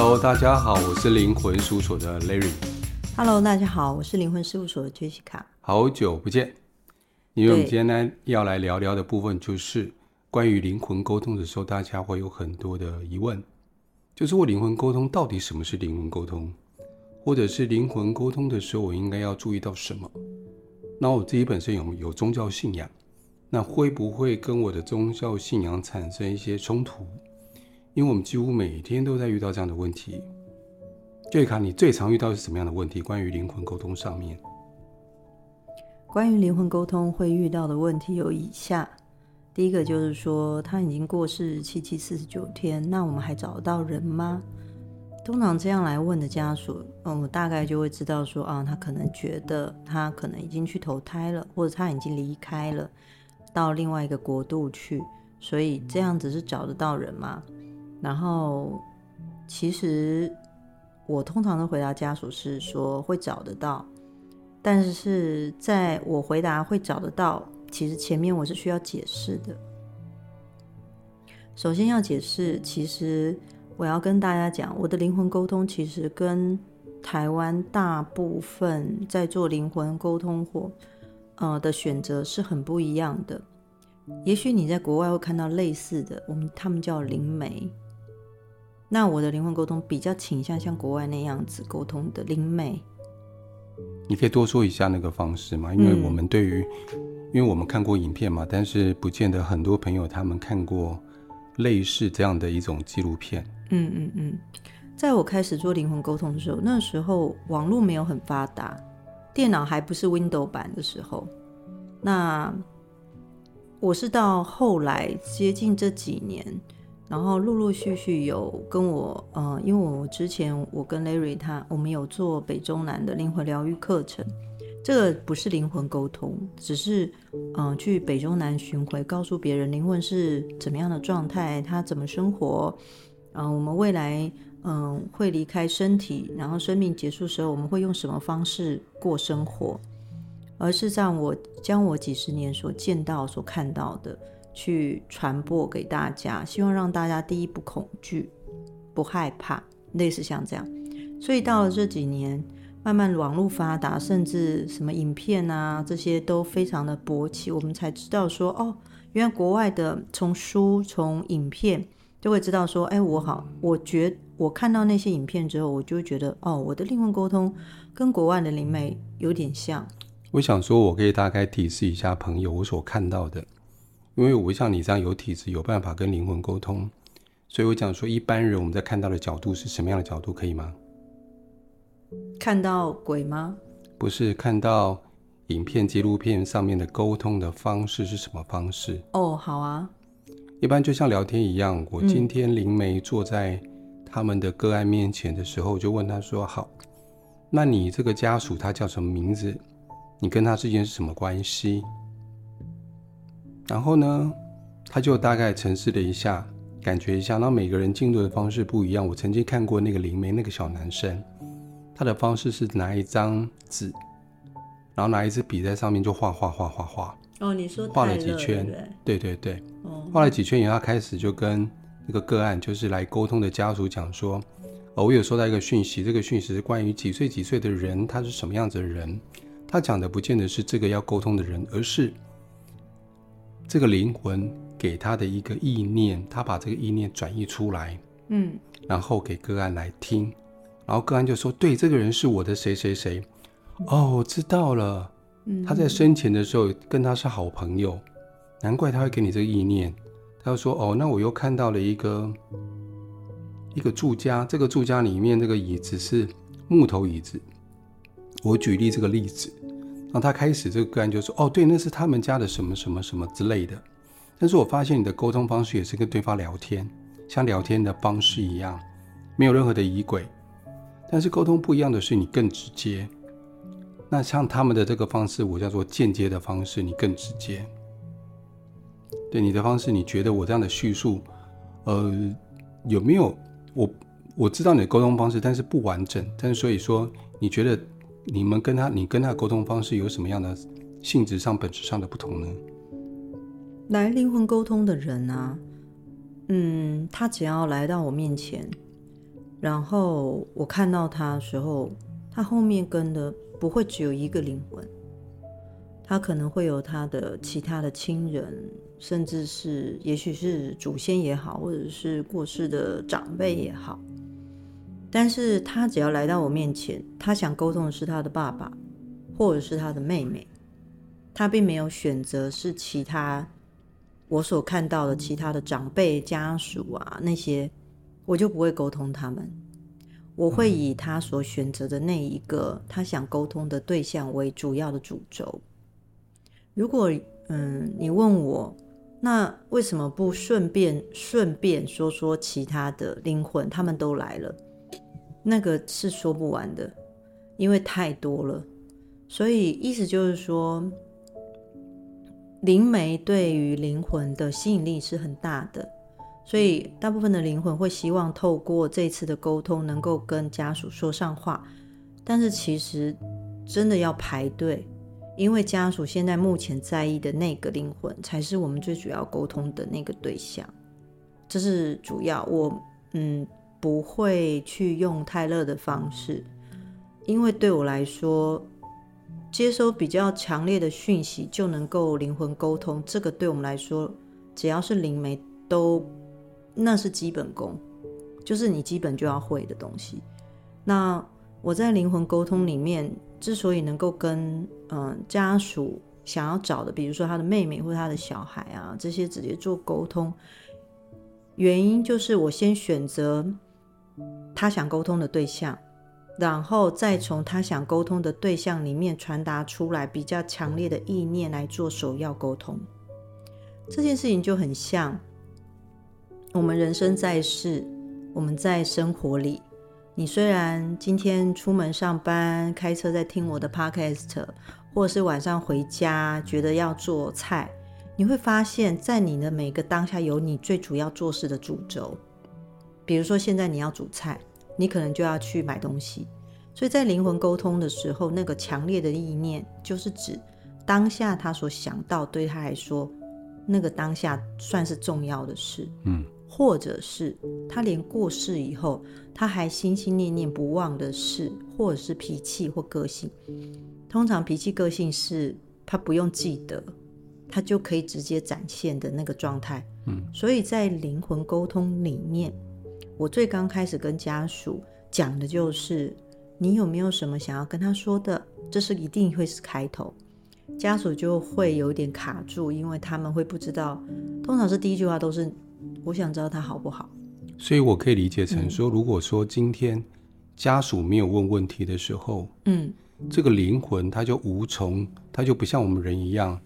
Hello，大家好，我是灵魂事务所的 Larry。Hello，大家好，我是灵魂事务所的 Jessica。好久不见，因为我们今天呢要来聊聊的部分就是关于灵魂沟通的时候，大家会有很多的疑问，就是我灵魂沟通到底什么是灵魂沟通，或者是灵魂沟通的时候我应该要注意到什么？那我自己本身有有宗教信仰，那会不会跟我的宗教信仰产生一些冲突？因为我们几乎每天都在遇到这样的问题。杰卡，你最常遇到是什么样的问题？关于灵魂沟通上面，关于灵魂沟通会遇到的问题有以下：第一个就是说，他已经过世七七四十九天，那我们还找得到人吗？通常这样来问的家属，嗯，我大概就会知道说，啊，他可能觉得他可能已经去投胎了，或者他已经离开了，到另外一个国度去，所以这样子是找得到人吗？然后，其实我通常的回答家属是说会找得到，但是在我回答会找得到，其实前面我是需要解释的。首先要解释，其实我要跟大家讲，我的灵魂沟通其实跟台湾大部分在做灵魂沟通或呃的选择是很不一样的。也许你在国外会看到类似的，我们他们叫灵媒。那我的灵魂沟通比较倾向像国外那样子沟通的灵媒，你可以多说一下那个方式吗？因为我们对于，嗯、因为我们看过影片嘛，但是不见得很多朋友他们看过类似这样的一种纪录片。嗯嗯嗯，在我开始做灵魂沟通的时候，那时候网络没有很发达，电脑还不是 Windows 版的时候，那我是到后来接近这几年。然后陆陆续续有跟我，呃，因为我之前我跟 Larry 他，我们有做北中南的灵魂疗愈课程，这个不是灵魂沟通，只是，嗯、去北中南巡回，告诉别人灵魂是怎么样的状态，他怎么生活，嗯、呃，我们未来，嗯、会离开身体，然后生命结束时候，我们会用什么方式过生活，而是让我将我几十年所见到、所看到的。去传播给大家，希望让大家第一不恐惧，不害怕，类似像这样。所以到了这几年，慢慢网络发达，甚至什么影片啊这些都非常的勃起，我们才知道说，哦，原来国外的从书从影片就会知道说，哎，我好，我觉我看到那些影片之后，我就觉得，哦，我的灵魂沟通跟国外的灵媒有点像。我想说，我可以大概提示一下朋友我所看到的。因为我像你这样有体质，有办法跟灵魂沟通，所以我讲说，一般人我们在看到的角度是什么样的角度，可以吗？看到鬼吗？不是，看到影片、纪录片上面的沟通的方式是什么方式？哦，好啊。一般就像聊天一样，我今天灵媒坐在他们的个案面前的时候，就问他说：“好，那你这个家属他叫什么名字？你跟他之间是什么关系？”然后呢，他就大概沉思了一下，感觉一下。那每个人进入的方式不一样。我曾经看过那个灵媒，那个小男生，他的方式是拿一张纸，然后拿一支笔在上面就画画画画画。哦，你说画了几圈？对对对，画了几圈以后，他开始就跟那个个案，就是来沟通的家属讲说：“哦，我有收到一个讯息，这个讯息是关于几岁几岁的人，他是什么样子的人。他讲的不见得是这个要沟通的人，而是。”这个灵魂给他的一个意念，他把这个意念转移出来，嗯，然后给个案来听，然后个案就说：“对，这个人是我的谁谁谁。”哦，我知道了。嗯，他在生前的时候跟他是好朋友，难怪他会给你这个意念。他就说：“哦，那我又看到了一个一个住家，这个住家里面这个椅子是木头椅子。”我举例这个例子。然后他开始这个个案就说：“哦，对，那是他们家的什么什么什么之类的。”但是我发现你的沟通方式也是跟对方聊天，像聊天的方式一样，没有任何的疑轨。但是沟通不一样的是，你更直接。那像他们的这个方式，我叫做间接的方式，你更直接。对你的方式，你觉得我这样的叙述，呃，有没有？我我知道你的沟通方式，但是不完整。但是所以说，你觉得？你们跟他，你跟他沟通方式有什么样的性质上、本质上的不同呢？来灵魂沟通的人啊，嗯，他只要来到我面前，然后我看到他的时候，他后面跟的不会只有一个灵魂，他可能会有他的其他的亲人，甚至是也许是祖先也好，或者是过世的长辈也好。但是他只要来到我面前，他想沟通的是他的爸爸，或者是他的妹妹，他并没有选择是其他我所看到的其他的长辈家属啊，那些我就不会沟通他们，我会以他所选择的那一个他想沟通的对象为主要的主轴。如果嗯，你问我，那为什么不顺便顺便说说其他的灵魂，他们都来了？那个是说不完的，因为太多了，所以意思就是说，灵媒对于灵魂的吸引力是很大的，所以大部分的灵魂会希望透过这次的沟通，能够跟家属说上话。但是其实真的要排队，因为家属现在目前在意的那个灵魂，才是我们最主要沟通的那个对象。这是主要，我嗯。不会去用泰勒的方式，因为对我来说，接收比较强烈的讯息就能够灵魂沟通。这个对我们来说，只要是灵媒都那是基本功，就是你基本就要会的东西。那我在灵魂沟通里面，之所以能够跟嗯、家属想要找的，比如说他的妹妹或他的小孩啊这些直接做沟通，原因就是我先选择。他想沟通的对象，然后再从他想沟通的对象里面传达出来比较强烈的意念来做首要沟通。这件事情就很像我们人生在世，我们在生活里。你虽然今天出门上班，开车在听我的 podcast，或是晚上回家觉得要做菜，你会发现在你的每个当下有你最主要做事的主轴。比如说，现在你要煮菜，你可能就要去买东西。所以在灵魂沟通的时候，那个强烈的意念，就是指当下他所想到，对他来说，那个当下算是重要的事。嗯，或者是他连过世以后，他还心心念念不忘的事，或者是脾气或个性。通常脾气个性是他不用记得，他就可以直接展现的那个状态。嗯，所以在灵魂沟通里面。我最刚开始跟家属讲的就是，你有没有什么想要跟他说的？这是一定会是开头，家属就会有点卡住，因为他们会不知道，通常是第一句话都是我想知道他好不好。所以我可以理解成说，如果说今天家属没有问问题的时候，嗯，这个灵魂他就无从，他就不像我们人一样，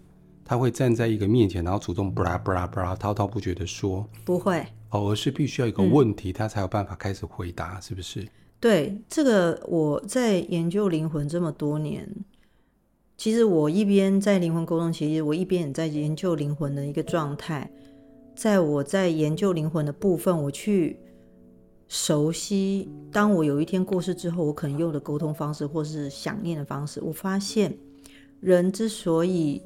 他会站在一个面前，然后主动布拉布拉布拉滔滔不绝的说，不会。哦，而是必须要有一个问题，他才有办法开始回答，嗯、是不是？对，这个我在研究灵魂这么多年，其实我一边在灵魂沟通，其实我一边也在研究灵魂的一个状态。在我在研究灵魂的部分，我去熟悉，当我有一天过世之后，我可能用的沟通方式，或是想念的方式，我发现人之所以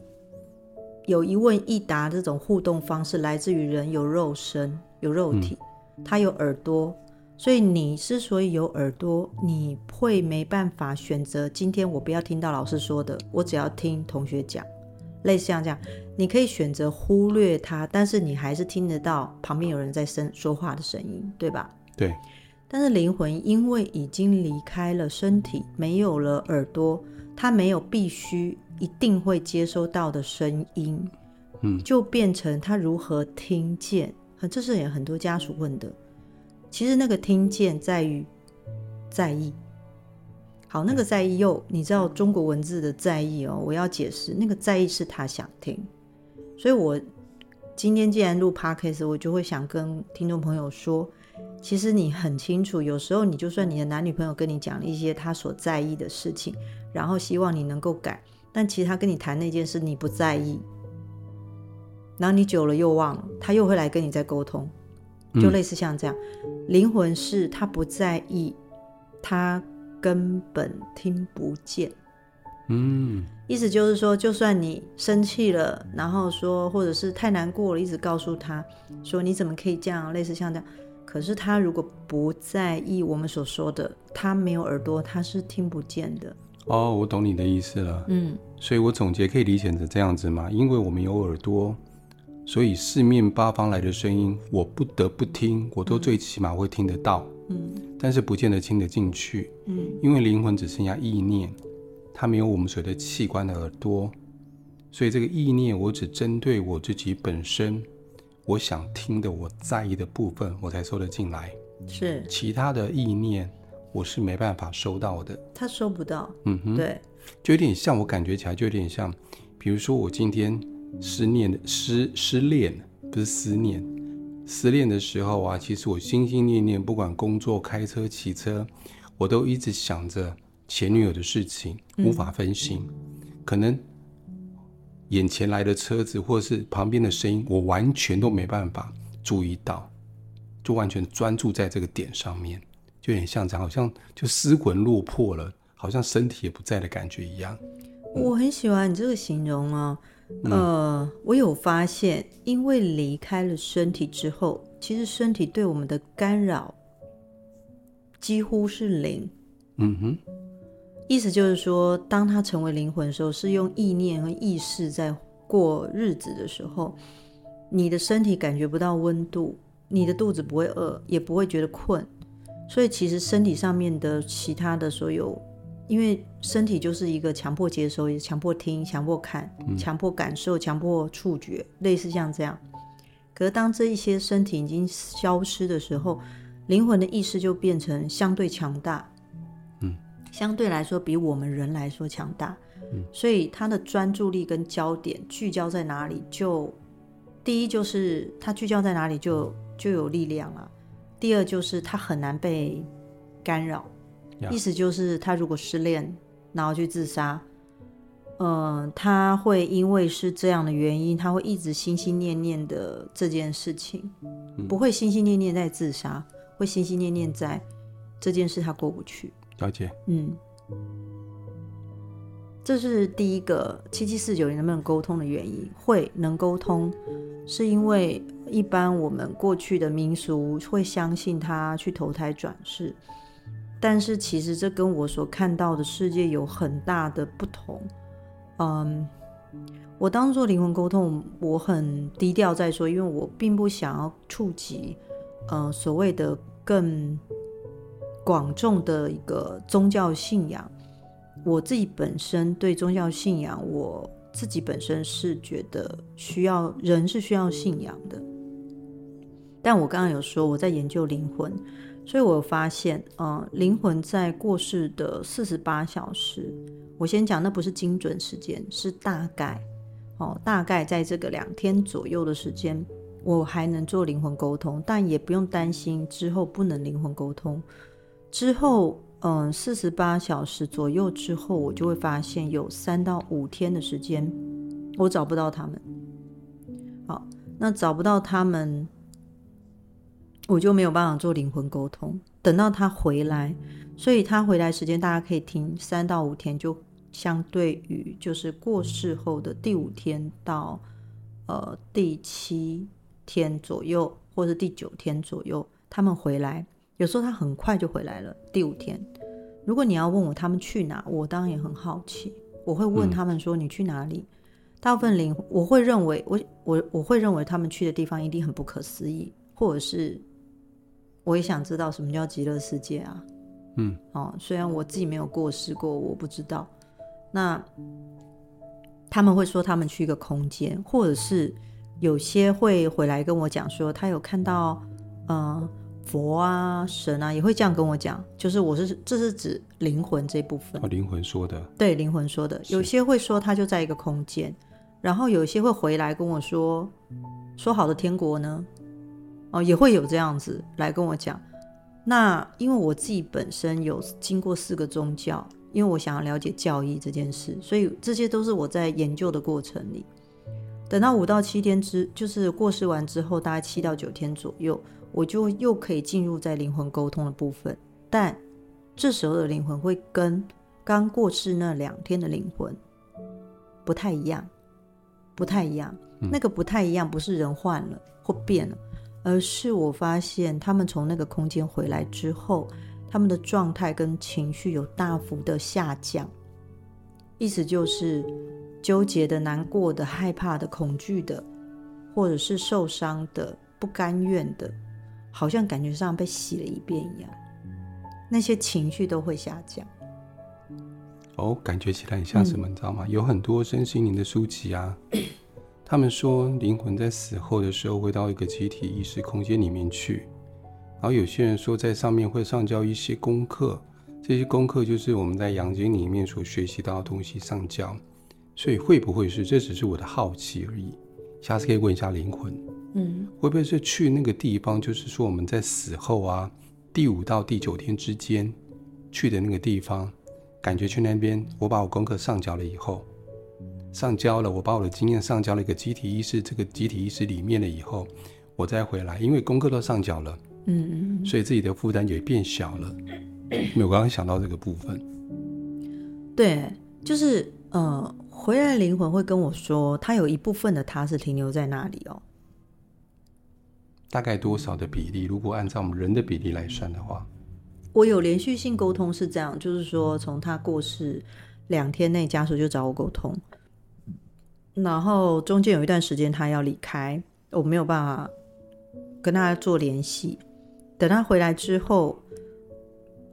有一问一答这种互动方式，来自于人有肉身。有肉体，他有耳朵，所以你之所以有耳朵，你会没办法选择。今天我不要听到老师说的，我只要听同学讲，类似像这样，你可以选择忽略它，但是你还是听得到旁边有人在声说话的声音，对吧？对。但是灵魂因为已经离开了身体，没有了耳朵，它没有必须一定会接收到的声音，嗯，就变成他如何听见。这是也很多家属问的。其实那个听见在于在意。好，那个在意又你知道中国文字的在意哦，我要解释，那个在意是他想听。所以我今天既然录 Podcast，我就会想跟听众朋友说，其实你很清楚，有时候你就算你的男女朋友跟你讲一些他所在意的事情，然后希望你能够改，但其实他跟你谈那件事你不在意。然后你久了又忘了，他又会来跟你再沟通，就类似像这样。嗯、灵魂是他不在意，他根本听不见。嗯，意思就是说，就算你生气了，然后说，或者是太难过了，一直告诉他说你怎么可以这样，类似像这样，可是他如果不在意我们所说的，他没有耳朵，他是听不见的。哦，我懂你的意思了。嗯，所以我总结可以理解成这样子嘛，因为我们有耳朵，所以四面八方来的声音，我不得不听，我都最起码会听得到。嗯，但是不见得听得进去。嗯，因为灵魂只剩下意念，它没有我们所谓的器官的耳朵，所以这个意念我只针对我自己本身。我想听的，我在意的部分，我才收得进来。是其他的意念，我是没办法收到的。他收不到。嗯哼，对，就有点像我感觉起来，就有点像，比如说我今天失恋的失失恋，不是思念，失恋的时候啊，其实我心心念念，不管工作、开车、骑车，我都一直想着前女友的事情，无法分心，嗯、可能。眼前来的车子，或者是旁边的声音，我完全都没办法注意到，就完全专注在这个点上面，就有点像这样，好像就失魂落魄了，好像身体也不在的感觉一样。我很喜欢你这个形容啊，呃，我有发现，因为离开了身体之后，其实身体对我们的干扰几乎是零。嗯哼。意思就是说，当它成为灵魂的时候，是用意念和意识在过日子的时候，你的身体感觉不到温度，你的肚子不会饿，也不会觉得困，所以其实身体上面的其他的所有，因为身体就是一个强迫接收，也强迫听、强迫看、强迫感受、强迫触觉，类似像这样。可是当这一些身体已经消失的时候，灵魂的意识就变成相对强大。相对来说，比我们人来说强大，嗯，所以他的专注力跟焦点聚焦在哪里，就第一就是他聚焦在哪里就就有力量了。第二就是他很难被干扰，意思就是他如果失恋，然后去自杀，嗯，他会因为是这样的原因，他会一直心心念念的这件事情，不会心心念念在自杀，会心心念念在这件事他过不去。了解，嗯，这是第一个七七四九零能不能沟通的原因。会能沟通，是因为一般我们过去的民俗会相信他去投胎转世，但是其实这跟我所看到的世界有很大的不同。嗯，我当做灵魂沟通，我很低调在说，因为我并不想要触及，呃，所谓的更。广众的一个宗教信仰，我自己本身对宗教信仰，我自己本身是觉得需要人是需要信仰的。但我刚刚有说我在研究灵魂，所以我发现，呃，灵魂在过世的四十八小时，我先讲那不是精准时间，是大概，哦，大概在这个两天左右的时间，我还能做灵魂沟通，但也不用担心之后不能灵魂沟通。之后，嗯，四十八小时左右之后，我就会发现有三到五天的时间，我找不到他们。好，那找不到他们，我就没有办法做灵魂沟通。等到他回来，所以他回来时间大家可以听三到五天，就相对于就是过世后的第五天到呃第七天左右，或者第九天左右，他们回来。有时候他很快就回来了。第五天，如果你要问我他们去哪，我当然也很好奇。我会问他们说：“你去哪里？”嗯、大部分灵，我会认为我我我会认为他们去的地方一定很不可思议，或者是我也想知道什么叫极乐世界啊。嗯，哦，虽然我自己没有过世过，我不知道。那他们会说他们去一个空间，或者是有些会回来跟我讲说他有看到，嗯、呃。佛啊，神啊，也会这样跟我讲，就是我是这是指灵魂这部分。哦，灵魂说的。对，灵魂说的。有些会说他就在一个空间，然后有些会回来跟我说，说好的天国呢？哦，也会有这样子来跟我讲。那因为我自己本身有经过四个宗教，因为我想要了解教义这件事，所以这些都是我在研究的过程里。等到五到七天之，就是过世完之后，大概七到九天左右。我就又可以进入在灵魂沟通的部分，但这时候的灵魂会跟刚过世那两天的灵魂不太一样，不太一样。那个不太一样，不是人换了或变了，而是我发现他们从那个空间回来之后，他们的状态跟情绪有大幅的下降，意思就是纠结的、难过的、害怕的、恐惧的，或者是受伤的、不甘愿的，好像感觉上被洗了一遍一样，那些情绪都会下降。哦，感觉起来很像什么，嗯、你知道吗？有很多身心灵的书籍啊，他们说灵魂在死后的时候会到一个集体意识空间里面去，然后有些人说在上面会上交一些功课，这些功课就是我们在阳间里面所学习到的东西上交，所以会不会是这只是我的好奇而已？下次可以问一下灵魂，嗯，会不会是去那个地方，就是说我们在死后啊，第五到第九天之间去的那个地方？感觉去那边，我把我功课上交了以后，上交了，我把我的经验上交了一个集体意识，这个集体意识里面了以后，我再回来，因为功课都上交了，嗯嗯，所以自己的负担也变小了。没有，我刚刚想到这个部分，对，就是呃，回来的灵魂会跟我说，他有一部分的他是停留在那里哦。大概多少的比例？如果按照我们人的比例来算的话。我有连续性沟通是这样，就是说从他过世两天内，家属就找我沟通，然后中间有一段时间他要离开，我没有办法跟他做联系。等他回来之后，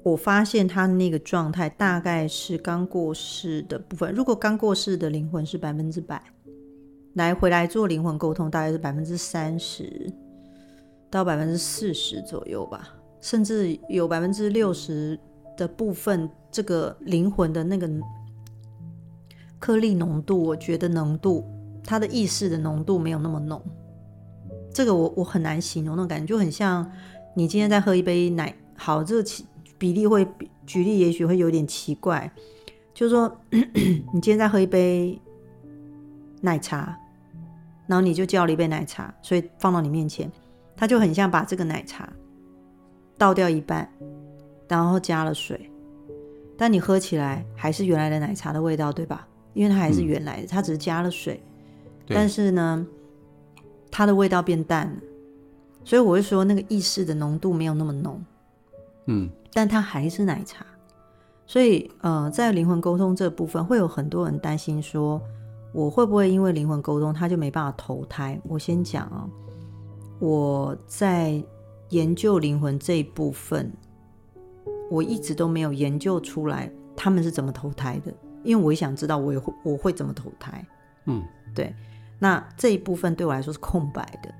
我发现他那个状态大概是刚过世的部分。如果刚过世的灵魂是百分之百，来回来做灵魂沟通，大概是百分之三十到百分之四十左右吧。甚至有百分之六十的部分，这个灵魂的那个颗粒浓度，我觉得浓度，它的意识的浓度没有那么浓。这个我我很难形容，那种感觉就很像你今天在喝一杯奶。好，这个比例会举例，也许会有点奇怪，就是说你今天在喝一杯奶茶，然后你就叫了一杯奶茶，所以放到你面前，它就很像把这个奶茶。倒掉一半，然后加了水，但你喝起来还是原来的奶茶的味道，对吧？因为它还是原来的，嗯、它只是加了水，但是呢，它的味道变淡了，所以我会说那个意识的浓度没有那么浓，嗯，但它还是奶茶。所以，呃，在灵魂沟通这部分，会有很多人担心说，我会不会因为灵魂沟通，他就没办法投胎？我先讲啊，我在。研究灵魂这一部分，我一直都没有研究出来他们是怎么投胎的，因为我也想知道我也会我会怎么投胎。嗯，对。那这一部分对我来说是空白的，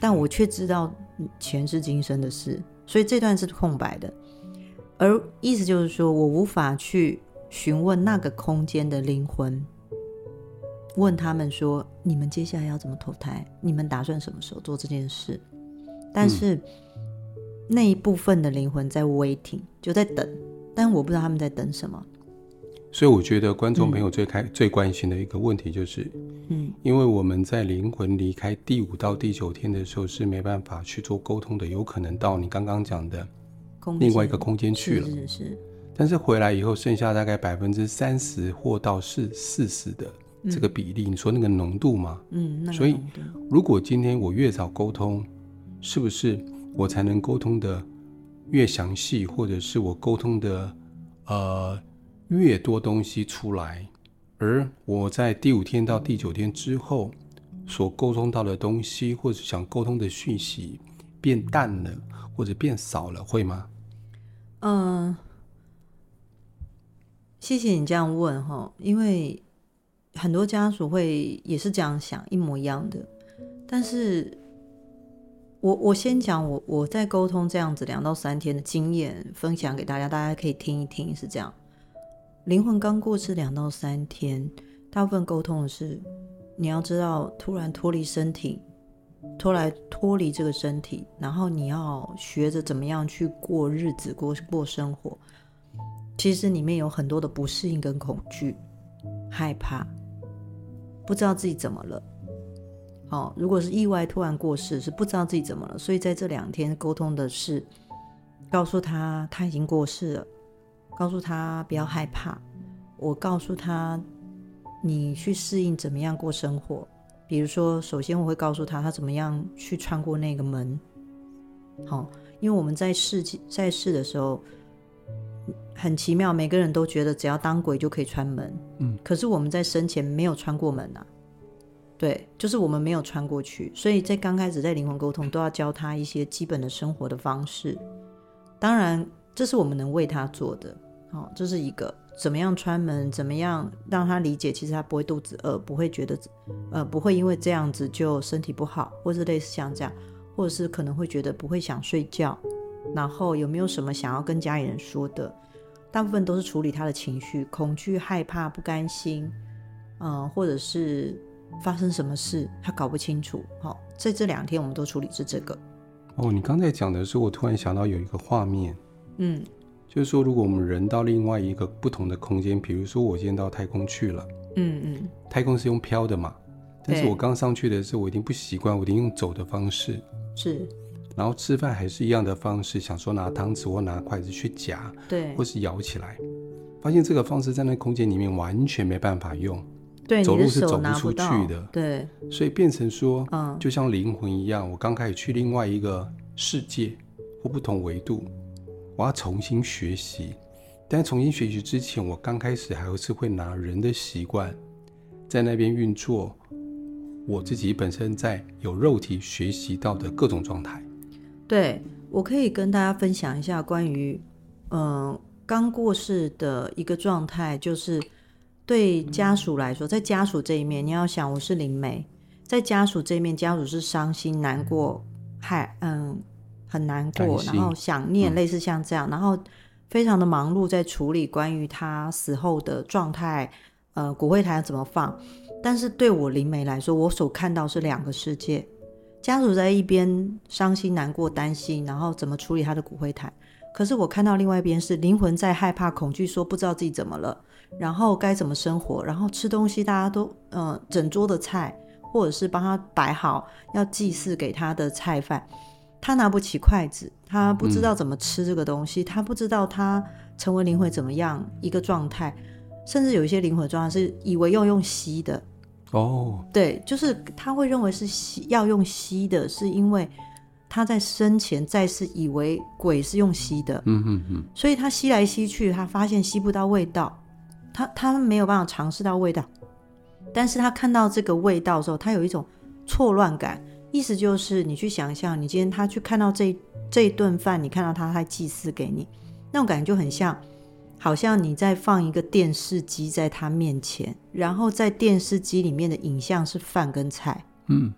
但我却知道前世今生的事，所以这段是空白的。而意思就是说我无法去询问那个空间的灵魂，问他们说：你们接下来要怎么投胎？你们打算什么时候做这件事？但是那一部分的灵魂在 waiting，就在等，但我不知道他们在等什么。所以我觉得观众朋友最开、嗯、最关心的一个问题就是，嗯，因为我们在灵魂离开第五到第九天的时候是没办法去做沟通的，有可能到你刚刚讲的另外一个空间去了，是，是是。但是回来以后剩下大概百分之三十或到四四十的这个比例，嗯、你说那个浓度吗？嗯，那所以如果今天我越早沟通。是不是我才能沟通的越详细，或者是我沟通的呃越多东西出来，而我在第五天到第九天之后所沟通到的东西，或者想沟通的讯息变淡了，或者变少了，会吗？嗯、谢谢你这样问哈，因为很多家属会也是这样想，一模一样的，但是。我我先讲我我在沟通这样子两到三天的经验分享给大家，大家可以听一听。是这样，灵魂刚过世两到三天，大部分沟通的是你要知道，突然脱离身体，脱来脱离这个身体，然后你要学着怎么样去过日子，过过生活。其实里面有很多的不适应跟恐惧、害怕，不知道自己怎么了。哦，如果是意外突然过世，是不知道自己怎么了，所以在这两天沟通的是，告诉他他已经过世了，告诉他不要害怕，我告诉他你去适应怎么样过生活，比如说，首先我会告诉他，他怎么样去穿过那个门。好，因为我们在世在世的时候很奇妙，每个人都觉得只要当鬼就可以穿门。嗯，可是我们在生前没有穿过门呐、啊。对，就是我们没有穿过去，所以在刚开始在灵魂沟通都要教他一些基本的生活的方式。当然，这是我们能为他做的。好，这是一个。怎么样穿门？怎么样让他理解？其实他不会肚子饿，不会觉得，呃，不会因为这样子就身体不好，或是类似像这样，或者是可能会觉得不会想睡觉。然后有没有什么想要跟家里人说的？大部分都是处理他的情绪，恐惧、害怕、不甘心，嗯、呃，或者是发生什么事他搞不清楚。好，在这两天我们都处理是这个。哦，你刚才讲的时候，我突然想到有一个画面，嗯。就是说，如果我们人到另外一个不同的空间，比如说我今天到太空去了，嗯嗯，太空是用飘的嘛，但是我刚上去的时候，我一定不习惯，我一定用走的方式，是，然后吃饭还是一样的方式，想说拿汤匙或拿筷子去夹，对，或是咬起来，发现这个方式在那空间里面完全没办法用，对，走路是走不出去的，对，所以变成说，嗯，就像灵魂一样，我刚开始去另外一个世界或不同维度。我要重新学习，但重新学习之前，我刚开始还是会拿人的习惯在那边运作，我自己本身在有肉体学习到的各种状态。对，我可以跟大家分享一下关于，嗯、刚过世的一个状态，就是对家属来说，在家属这一面，你要想我是灵媒，在家属这一面，家属是伤心难过，害，嗯。很难过，然后想念，类似像这样，嗯、然后非常的忙碌，在处理关于他死后的状态，呃，骨灰坛怎么放。但是对我灵媒来说，我所看到是两个世界，家属在一边伤心难过、担心，然后怎么处理他的骨灰坛。可是我看到另外一边是灵魂在害怕、恐惧，说不知道自己怎么了，然后该怎么生活，然后吃东西，大家都嗯、呃，整桌的菜，或者是帮他摆好要祭祀给他的菜饭。他拿不起筷子，他不知道怎么吃这个东西，嗯、他不知道他成为灵魂怎么样一个状态，甚至有一些灵魂状态是以为要用吸的。哦，对，就是他会认为是吸要用吸的，是因为他在生前再世以为鬼是用吸的，嗯嗯嗯，所以他吸来吸去，他发现吸不到味道，他他没有办法尝试到味道，但是他看到这个味道的时候，他有一种错乱感。意思就是，你去想象，你今天他去看到这这一顿饭，你看到他在祭祀给你，那种感觉就很像，好像你在放一个电视机在他面前，然后在电视机里面的影像是饭跟菜，嗯，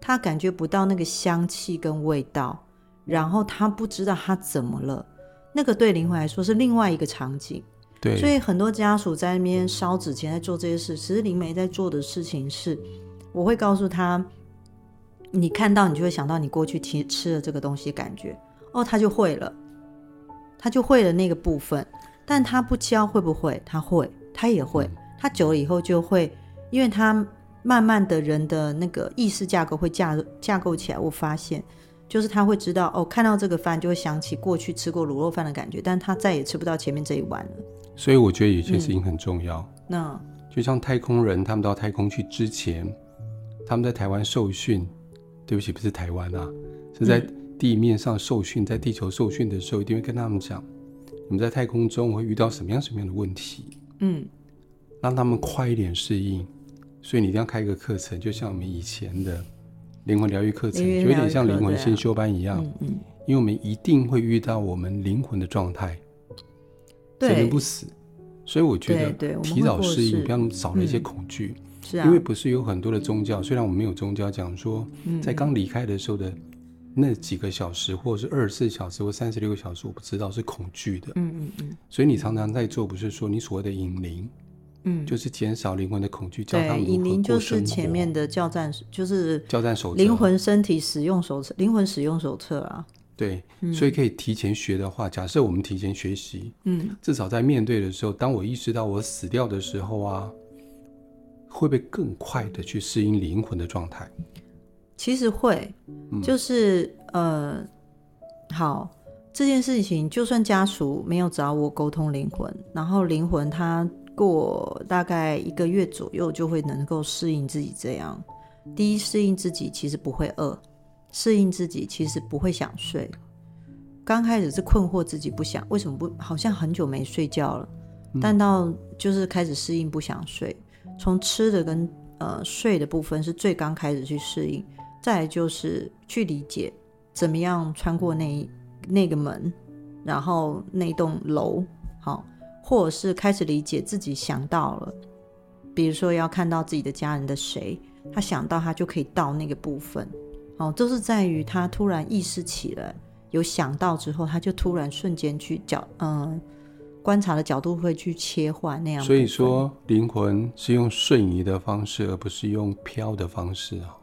他感觉不到那个香气跟味道，然后他不知道他怎么了，那个对灵魂来说是另外一个场景，对，所以很多家属在那边烧纸钱，在做这些事，其实灵媒在做的事情是，我会告诉他。你看到，你就会想到你过去吃吃了这个东西，感觉哦，他就会了，他就会了那个部分，但他不教会不会？他会，他也会，他久了以后就会，因为他慢慢的人的那个意识架构会架架构起来。我发现，就是他会知道哦，看到这个饭就会想起过去吃过卤肉饭的感觉，但他再也吃不到前面这一碗了。所以我觉得有些事情很重要。嗯、那就像太空人，他们到太空去之前，他们在台湾受训。对不起，不是台湾啊，是在地面上受训，嗯、在地球受训的时候，一定会跟他们讲，你们在太空中会遇到什么样什么样的问题，嗯，让他们快一点适应。所以你一定要开一个课程，就像我们以前的灵魂疗愈课程，就有点像灵魂先修班一样，嗯嗯，因为我们一定会遇到我们灵魂的状态，对，人不死，所以我觉得提早适应，不要少了一些恐惧。嗯是啊，因为不是有很多的宗教，虽然我们没有宗教讲说，在刚离开的时候的那几个小时，或者是二十四小时或三十六个小时，我不知道是恐惧的。嗯嗯嗯。所以你常常在做，不是说你所谓的引灵，嗯，就是减少灵魂的恐惧，教他们如何过生活。引灵就是前面的教战，就是教战手册，灵魂身体使用手册，灵魂使用手册啊。对，所以可以提前学的话，假设我们提前学习，嗯，至少在面对的时候，当我意识到我死掉的时候啊。会不会更快的去适应灵魂的状态？其实会，就是、嗯、呃，好，这件事情，就算家属没有找我沟通灵魂，然后灵魂他过大概一个月左右就会能够适应自己这样，第一，适应自己其实不会饿，适应自己其实不会想睡。刚开始是困惑自己不想，为什么不？好像很久没睡觉了，但到就是开始适应不想睡。从吃的跟呃睡的部分是最刚开始去适应，再就是去理解怎么样穿过那那个门，然后那栋楼，好，或者是开始理解自己想到了，比如说要看到自己的家人的谁，他想到他就可以到那个部分，哦，都是在于他突然意识起来。有想到之后，他就突然瞬间去叫，嗯，观察的角度会去切换那样。所以说，灵魂是用瞬移的方式，而不是用飘的方式啊。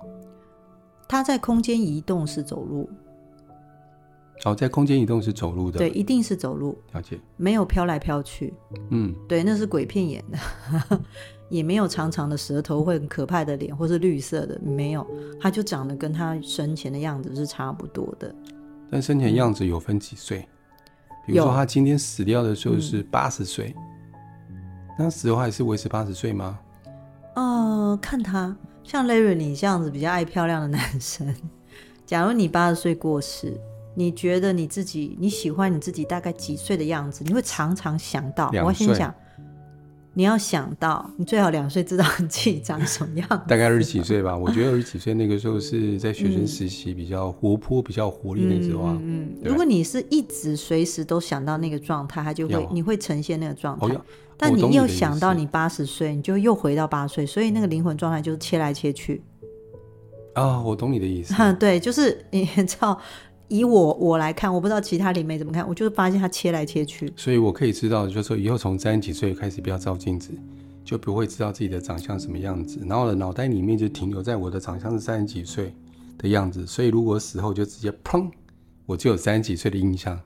它在空间移动是走路。哦，在空间移动是走路的。对，一定是走路。了解。没有飘来飘去。嗯，对，那是鬼片演的，也没有长长的舌头，会很可怕的脸，或是绿色的，没有，它就长得跟他生前的样子是差不多的。但生前样子有分几岁？比如说他今天死掉的时候是八十岁，那死的话还是维持八十岁吗？呃，看他像 Larry 你这样子比较爱漂亮的男生，假如你八十岁过世，你觉得你自己你喜欢你自己大概几岁的样子？你会常常想到。我要先讲。你要想到，你最好两岁知道你自己长什么样，大概二十几岁吧。我觉得二十几岁那个时候是在学生时期，比较活泼、嗯、比较活力的时候啊。嗯，如果你是一直随时都想到那个状态，它就会你会呈现那个状态。哦、但你又想到你八十岁，你就又回到八岁，所以那个灵魂状态就是切来切去。啊、哦，我懂你的意思。对，就是你知道。以我我来看，我不知道其他灵媒怎么看，我就是发现他切来切去。所以我可以知道，就是说以后从三十几岁开始不要照镜子，就不会知道自己的长相什么样子。然后我的脑袋里面就停留在我的长相是三十几岁的样子。所以如果死后就直接砰，我就有三十几岁的印象，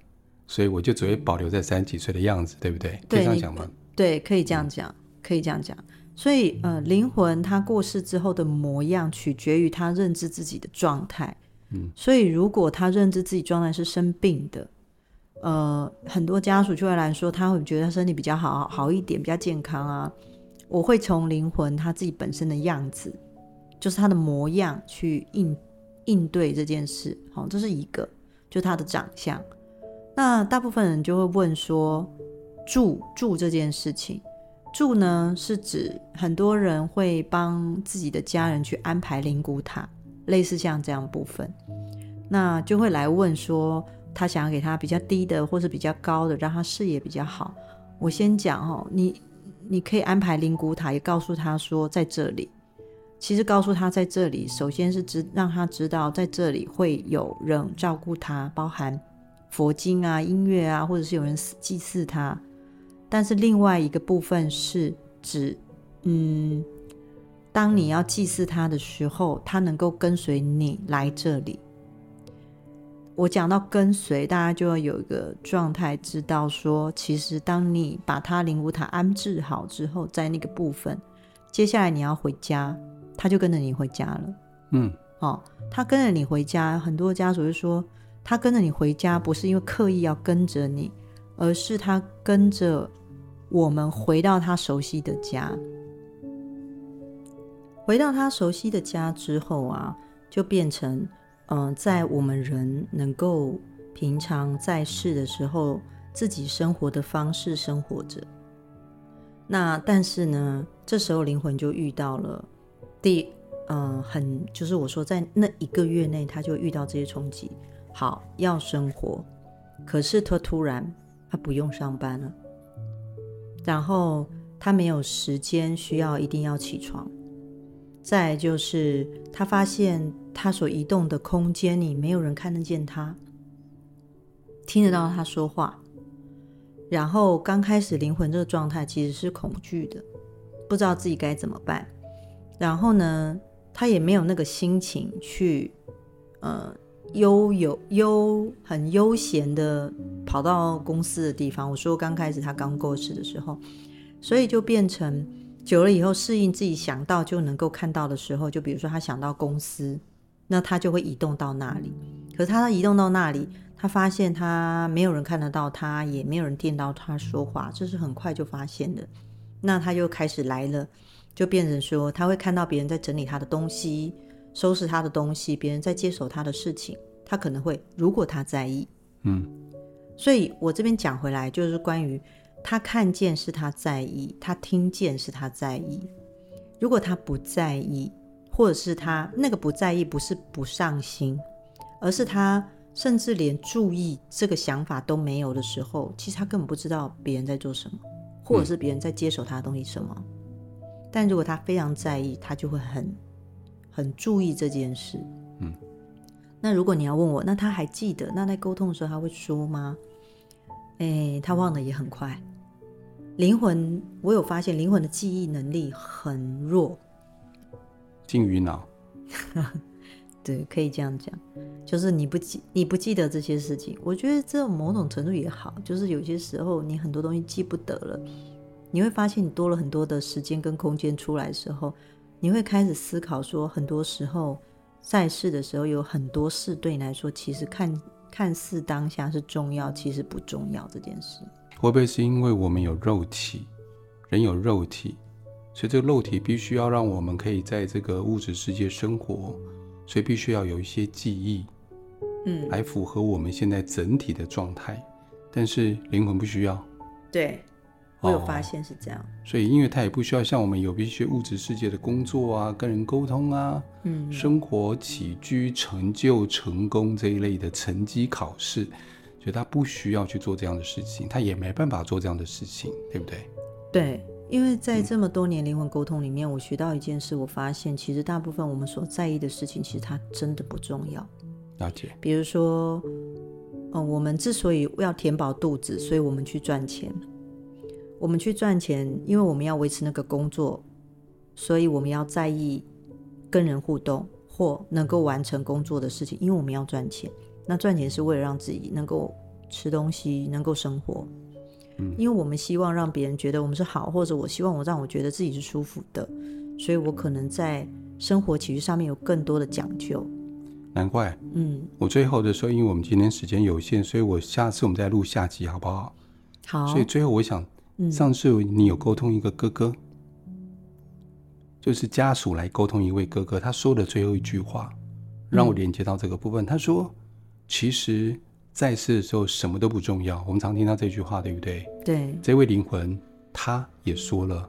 所以我就只会保留在三十几岁的样子，对不对？对，可以这样讲吗？对，可以这样讲，可以这样讲。所以呃，灵魂他过世之后的模样，取决于他认知自己的状态。所以，如果他认知自己状态是生病的，呃，很多家属就会来说，他会觉得他身体比较好，好一点，比较健康啊。我会从灵魂他自己本身的样子，就是他的模样去应应对这件事。好，这是一个，就他的长相。那大部分人就会问说，住住这件事情，住呢是指很多人会帮自己的家人去安排灵骨塔。类似像这样部分，那就会来问说，他想要给他比较低的，或是比较高的，让他视野比较好。我先讲哦，你你可以安排灵骨塔，也告诉他说在这里。其实告诉他在这里，首先是知让他知道在这里会有人照顾他，包含佛经啊、音乐啊，或者是有人祭祀他。但是另外一个部分是指，嗯。当你要祭祀他的时候，他能够跟随你来这里。我讲到跟随，大家就要有一个状态，知道说，其实当你把他灵骨塔安置好之后，在那个部分，接下来你要回家，他就跟着你回家了。嗯，哦，他跟着你回家，很多家属就说，他跟着你回家不是因为刻意要跟着你，而是他跟着我们回到他熟悉的家。回到他熟悉的家之后啊，就变成，嗯、在我们人能够平常在世的时候，自己生活的方式生活着。那但是呢，这时候灵魂就遇到了第，嗯、很就是我说在那一个月内，他就遇到这些冲击。好，要生活，可是他突然他不用上班了，然后他没有时间需要一定要起床。再就是，他发现他所移动的空间里没有人看得见他，听得到他说话。然后刚开始灵魂这个状态其实是恐惧的，不知道自己该怎么办。然后呢，他也没有那个心情去，呃，悠有悠很悠闲的跑到公司的地方。我说刚开始他刚过世的时候，所以就变成。久了以后，适应自己想到就能够看到的时候，就比如说他想到公司，那他就会移动到那里。可是他移动到那里，他发现他没有人看得到他，也没有人听到他说话，这是很快就发现的。那他就开始来了，就变成说他会看到别人在整理他的东西，收拾他的东西，别人在接手他的事情，他可能会，如果他在意，嗯，所以我这边讲回来，就是关于他看见是他在意，他听见是他在意。如果他不在意，或者是他那个不在意，不是不上心，而是他甚至连注意这个想法都没有的时候，其实他根本不知道别人在做什么，或者是别人在接手他的东西什么。嗯。但如果他非常在意，他就会很很注意这件事。嗯。那如果你要问我，那他还记得？那在沟通的时候他会说吗？哎，他忘得也很快。灵魂，我有发现灵魂的记忆能力很弱。近于脑。对，可以这样讲，就是你不记你不记得这些事情，我觉得这种某种程度也好，就是有些时候你很多东西记不得了，你会发现你多了很多的时间跟空间出来的时候，你会开始思考说，很多时候在世的时候有很多事对你来说，其实看看似当下是重要，其实不重要这件事。会不会是因为我们有肉体，人有肉体，所以这个肉体必须要让我们可以在这个物质世界生活，所以必须要有一些记忆，嗯，来符合我们现在整体的状态。但是灵魂不需要。对，我有发现是这样。哦，所以因为它也不需要像我们有一些物质世界的工作啊，跟人沟通啊，嗯，生活起居成就成功这一类的成绩考试。所以他不需要去做这样的事情，他也没办法做这样的事情，对不对？对，因为在这么多年灵魂沟通里面，嗯，我学到一件事，我发现其实大部分我们所在意的事情，其实它真的不重要。了解。比如说，嗯，我们之所以要填饱肚子，所以我们去赚钱。我们去赚钱，因为我们要维持那个工作，所以我们要在意跟人互动或能够完成工作的事情，因为我们要赚钱。那赚钱是为了让自己能够吃东西，能够生活。嗯，因为我们希望让别人觉得我们是好，或者我希望我让我觉得自己是舒服的，所以我可能在生活起居上面有更多的讲究。难怪，嗯，我最后的时候，因为我们今天时间有限，所以我下次我们再录下集好不好？好。所以最后我想，上次你有沟通一个哥哥，嗯，就是家属来沟通一位哥哥，他说的最后一句话，让我连接到这个部分。嗯，他说。其实在世的时候什么都不重要，我们常听到这句话，对不对？对。这位灵魂他也说了，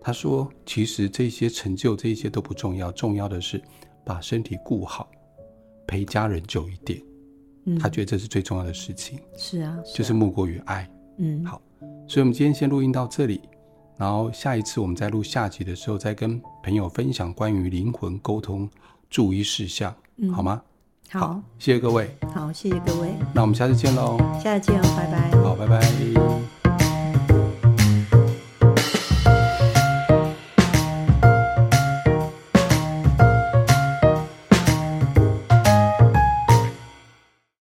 他说：“其实这些成就，这些都不重要，重要的是把身体顾好，陪家人久一点。”嗯，他觉得这是最重要的事情。是啊，是啊，就是莫过于爱。嗯，好，所以我们今天先录音到这里，然后下一次我们再录下集的时候，再跟朋友分享关于灵魂沟通注意事项，嗯，好吗？好，好，谢谢各位。好，谢谢各位。那我们下次见喽。下次见，拜拜。好，拜拜。